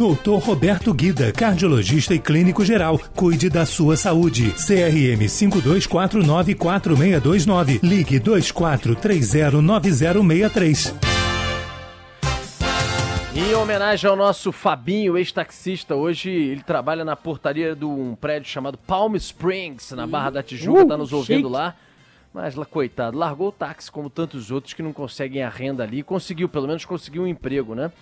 Doutor Roberto Guida, cardiologista e clínico geral. Cuide da sua saúde. CRM 52494629. Ligue 24309063. Em homenagem ao nosso Fabinho, ex-taxista, hoje ele trabalha na portaria de um prédio chamado Palm Springs, na Barra da Tijuca, uh, tá nos ouvindo chique. lá. Mas, coitado, largou o táxi como tantos outros que não conseguem a renda ali. Conseguiu, pelo menos conseguiu um emprego, né?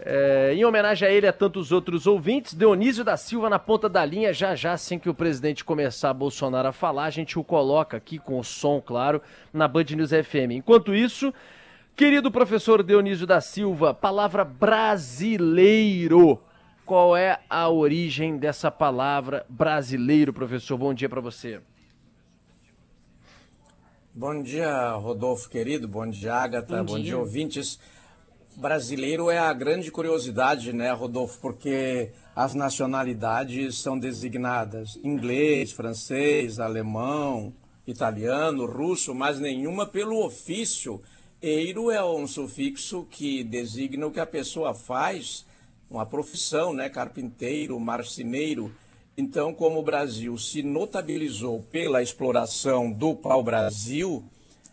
É, em homenagem a ele e a tantos outros ouvintes, Dionísio da Silva na ponta da linha. Já já, assim que o presidente começar Bolsonaro a falar, a gente o coloca aqui com o som, claro, na Band News FM. Enquanto isso, querido professor Dionísio da Silva, palavra brasileiro. Qual é a origem dessa palavra brasileiro, professor? Bom dia para você. Bom dia, Rodolfo querido. Bom dia, Agatha. Bom, Bom dia. dia, ouvintes brasileiro é a grande curiosidade, né, Rodolfo? Porque as nacionalidades são designadas inglês, francês, alemão, italiano, russo, mas nenhuma pelo ofício. Eiro é um sufixo que designa o que a pessoa faz, uma profissão, né? Carpinteiro, marceneiro. Então, como o Brasil se notabilizou pela exploração do pau-brasil,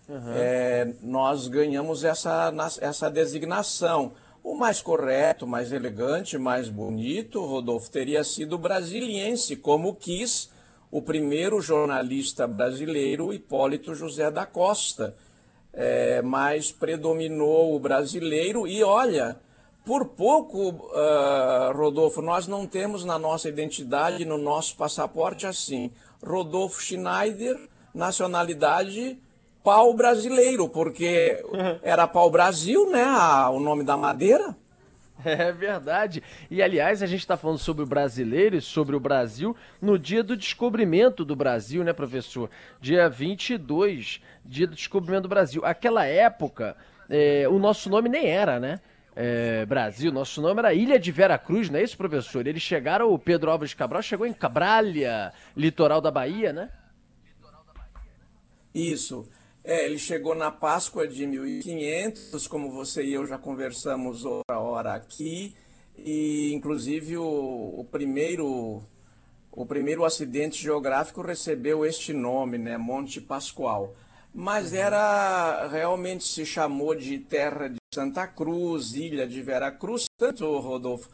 uhum. é, nós ganhamos essa, essa designação. O mais correto, mais elegante, mais bonito, Rodolfo, teria sido brasiliense, como quis o primeiro jornalista brasileiro, Hipólito José da Costa. É, mas predominou o brasileiro e olha, por pouco, uh, Rodolfo, nós não temos na nossa identidade, no nosso passaporte assim, Rodolfo Schneider, nacionalidade pau brasileiro, porque era pau Brasil, né? o nome da madeira. É verdade. E aliás, a gente está falando sobre o brasileiro e sobre o Brasil no dia do descobrimento do Brasil, né, professor? Dia 22, dia do descobrimento do Brasil. Aquela época, é, o nosso nome nem era, né? É, Brasil, nosso nome era Ilha de Vera Cruz, não é isso, professor? Eles chegaram, o Pedro Álvares Cabral chegou em Cabralha, litoral da Bahia, né? Isso. É, ele chegou na Páscoa de 1500, como você e eu já conversamos outra hora aqui, e inclusive o, o primeiro o primeiro acidente geográfico recebeu este nome, né, Monte Pascoal. Mas era realmente se chamou de terra de Santa Cruz, ilha de Vera Cruz, tanto Rodolfo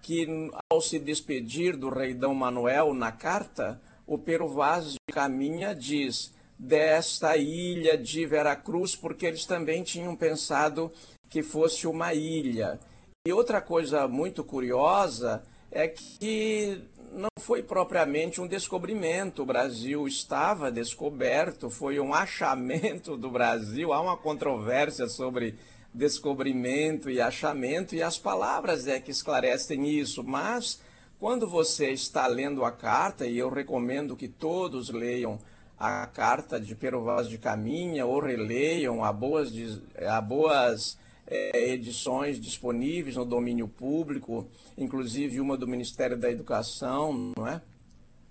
que ao se despedir do rei Dom Manuel na carta, o Pero Vaz de Caminha diz desta ilha de Veracruz, porque eles também tinham pensado que fosse uma ilha. E outra coisa muito curiosa é que não foi propriamente um descobrimento. O Brasil estava descoberto, foi um achamento do Brasil. Há uma controvérsia sobre descobrimento e achamento, e as palavras é que esclarecem isso. Mas quando você está lendo a carta, e eu recomendo que todos leiam a carta de Pero Vaz de Caminha ou releiam, há boas, há boas é, edições disponíveis no domínio público, inclusive uma do Ministério da Educação, não é?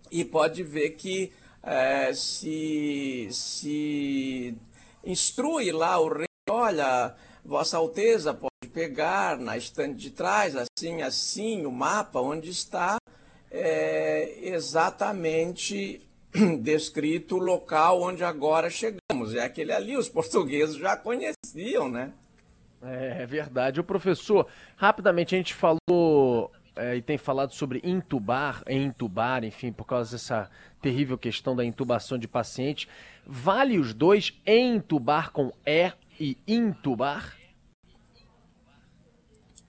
E pode ver que é, se, se instrui lá o rei, olha, Vossa Alteza pode pegar na estante de trás, assim, assim, o mapa onde está é, exatamente descrito o local onde agora chegamos. É aquele ali, os portugueses já conheciam, né? É, é verdade. O professor, rapidamente a gente falou é, e tem falado sobre intubar, entubar, enfim, por causa dessa terrível questão da intubação de paciente. Vale os dois entubar com E e intubar?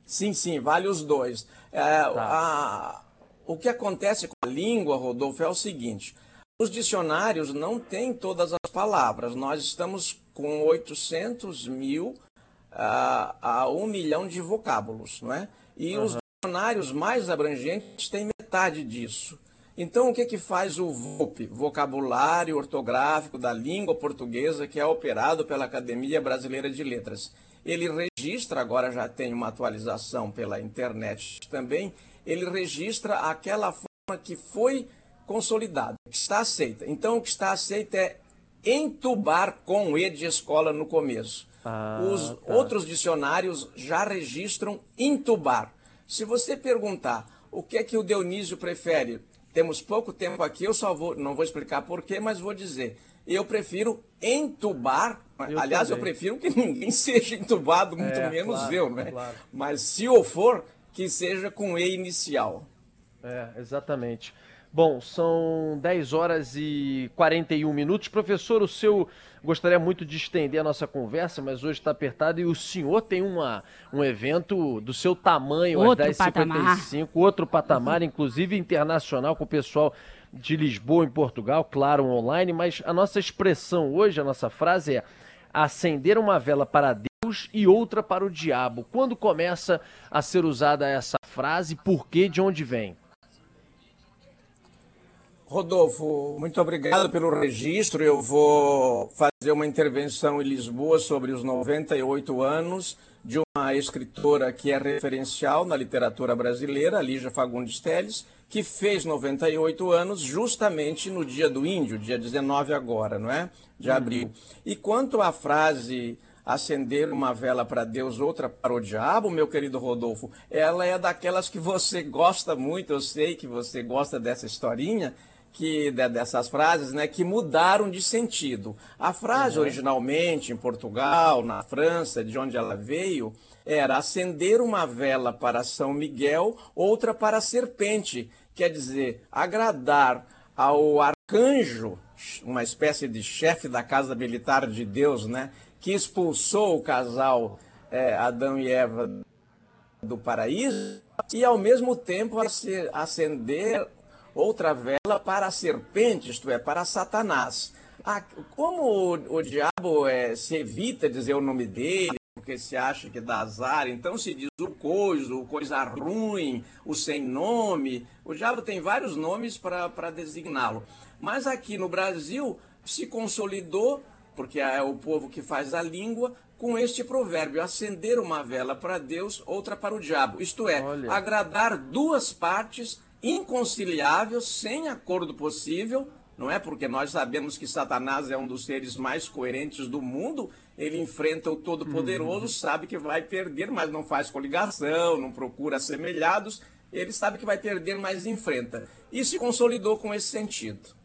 Sim, sim, vale os dois. É, tá. a, o que acontece com a língua, Rodolfo, é o seguinte: os dicionários não têm todas as palavras. Nós estamos com 800 mil a, a 1 milhão de vocábulos, não é? E uhum. os dicionários mais abrangentes têm metade disso. Então, o que, que faz o VOP, Vocabulário Ortográfico da Língua Portuguesa, que é operado pela Academia Brasileira de Letras? Ele registra, agora já tem uma atualização pela internet também, ele registra aquela forma que foi consolidado, que está aceita. Então, o que está aceita é entubar com E de escola no começo. Ah, Os tá. outros dicionários já registram intubar. Se você perguntar o que é que o Dionísio prefere, temos pouco tempo aqui, eu só vou, não vou explicar porquê, mas vou dizer. Eu prefiro entubar, eu aliás, também. eu prefiro que ninguém seja entubado, muito é, menos claro, eu, né? Claro. Mas se eu for, que seja com E inicial. É, exatamente. Bom, são 10 horas e 41 minutos. Professor, o seu gostaria muito de estender a nossa conversa, mas hoje está apertado e o senhor tem uma, um evento do seu tamanho outro às 10h55, outro patamar, inclusive internacional, com o pessoal de Lisboa, em Portugal, claro, online, mas a nossa expressão hoje, a nossa frase é acender uma vela para Deus e outra para o diabo. Quando começa a ser usada essa frase, por que, de onde vem? Rodolfo, muito obrigado pelo registro. Eu vou fazer uma intervenção em Lisboa sobre os 98 anos de uma escritora que é referencial na literatura brasileira, Lígia Fagundes Telles, que fez 98 anos justamente no dia do índio, dia 19 agora, não é? De uhum. abril. E quanto à frase acender uma vela para Deus, outra para o diabo, meu querido Rodolfo, ela é daquelas que você gosta muito, eu sei que você gosta dessa historinha, que dessas frases, né, que mudaram de sentido. A frase uhum. originalmente em Portugal, na França, de onde ela veio, era acender uma vela para São Miguel, outra para a serpente, quer dizer, agradar ao arcanjo, uma espécie de chefe da casa militar de Deus, né, que expulsou o casal é, Adão e Eva do paraíso, e ao mesmo tempo acender outra vela para a serpente, isto é, para Satanás. Ah, como o, o diabo é, se evita dizer o nome dele, porque se acha que dá azar, então se diz o coisa, o coisa ruim, o sem nome. O diabo tem vários nomes para designá-lo. Mas aqui no Brasil se consolidou, porque é o povo que faz a língua, com este provérbio: acender uma vela para Deus, outra para o diabo. Isto é, Olha. agradar duas partes inconciliável, sem acordo possível, não é? Porque nós sabemos que Satanás é um dos seres mais coerentes do mundo. Ele enfrenta o Todo-Poderoso, uhum. sabe que vai perder, mas não faz coligação, não procura assemelhados. Ele sabe que vai perder, mas enfrenta. E se consolidou com esse sentido.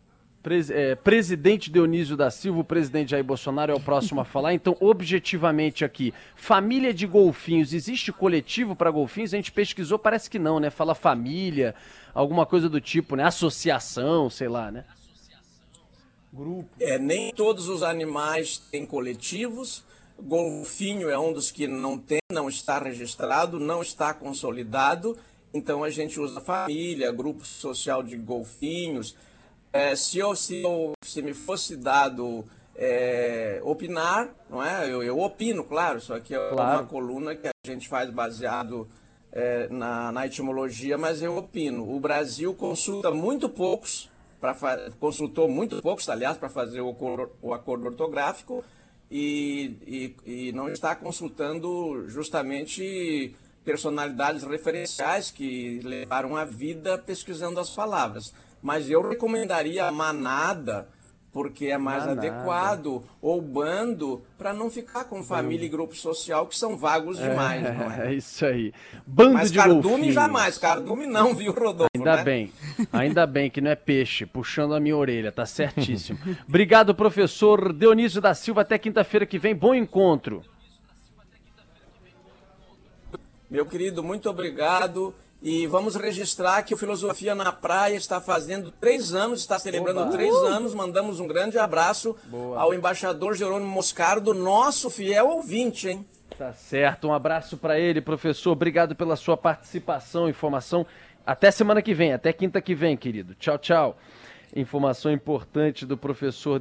Pres é, presidente Dionísio da Silva, o presidente Jair Bolsonaro é o próximo a falar. Então, objetivamente aqui, família de golfinhos, existe coletivo para golfinhos? A gente pesquisou, parece que não, né? Fala família, alguma coisa do tipo, né? Associação, sei lá, né? Grupo. É, nem todos os animais têm coletivos. Golfinho é um dos que não tem, não está registrado, não está consolidado. Então a gente usa família, grupo social de golfinhos é, se, eu, se, eu, se me fosse dado é, opinar, não é? Eu, eu, opino, claro, isso aqui é claro. uma coluna que a gente faz baseado é, na, na, etimologia, mas eu opino. O Brasil consulta muito poucos, pra, consultou muito poucos, aliás, para fazer o, o, acordo ortográfico e, e, e não está consultando justamente personalidades referenciais que levaram a vida pesquisando as palavras mas eu recomendaria a manada, porque é mais manada. adequado, ou bando, para não ficar com família e grupo social que são vagos é, demais, é, não é? É isso aí. Bando mas de cardume golfinhos. jamais, cardume não, viu, Rodolfo? Ainda né? bem, ainda bem que não é peixe, puxando a minha orelha, tá certíssimo. Obrigado, professor Dionísio da Silva, até quinta-feira que vem, bom encontro. Meu querido, muito obrigado. E vamos registrar que o Filosofia na Praia está fazendo três anos, está celebrando três anos. Mandamos um grande abraço Boa. ao embaixador Jerônimo Moscardo, nosso fiel ouvinte, hein? Tá certo, um abraço para ele, professor. Obrigado pela sua participação, informação. Até semana que vem, até quinta que vem, querido. Tchau, tchau. Informação importante do professor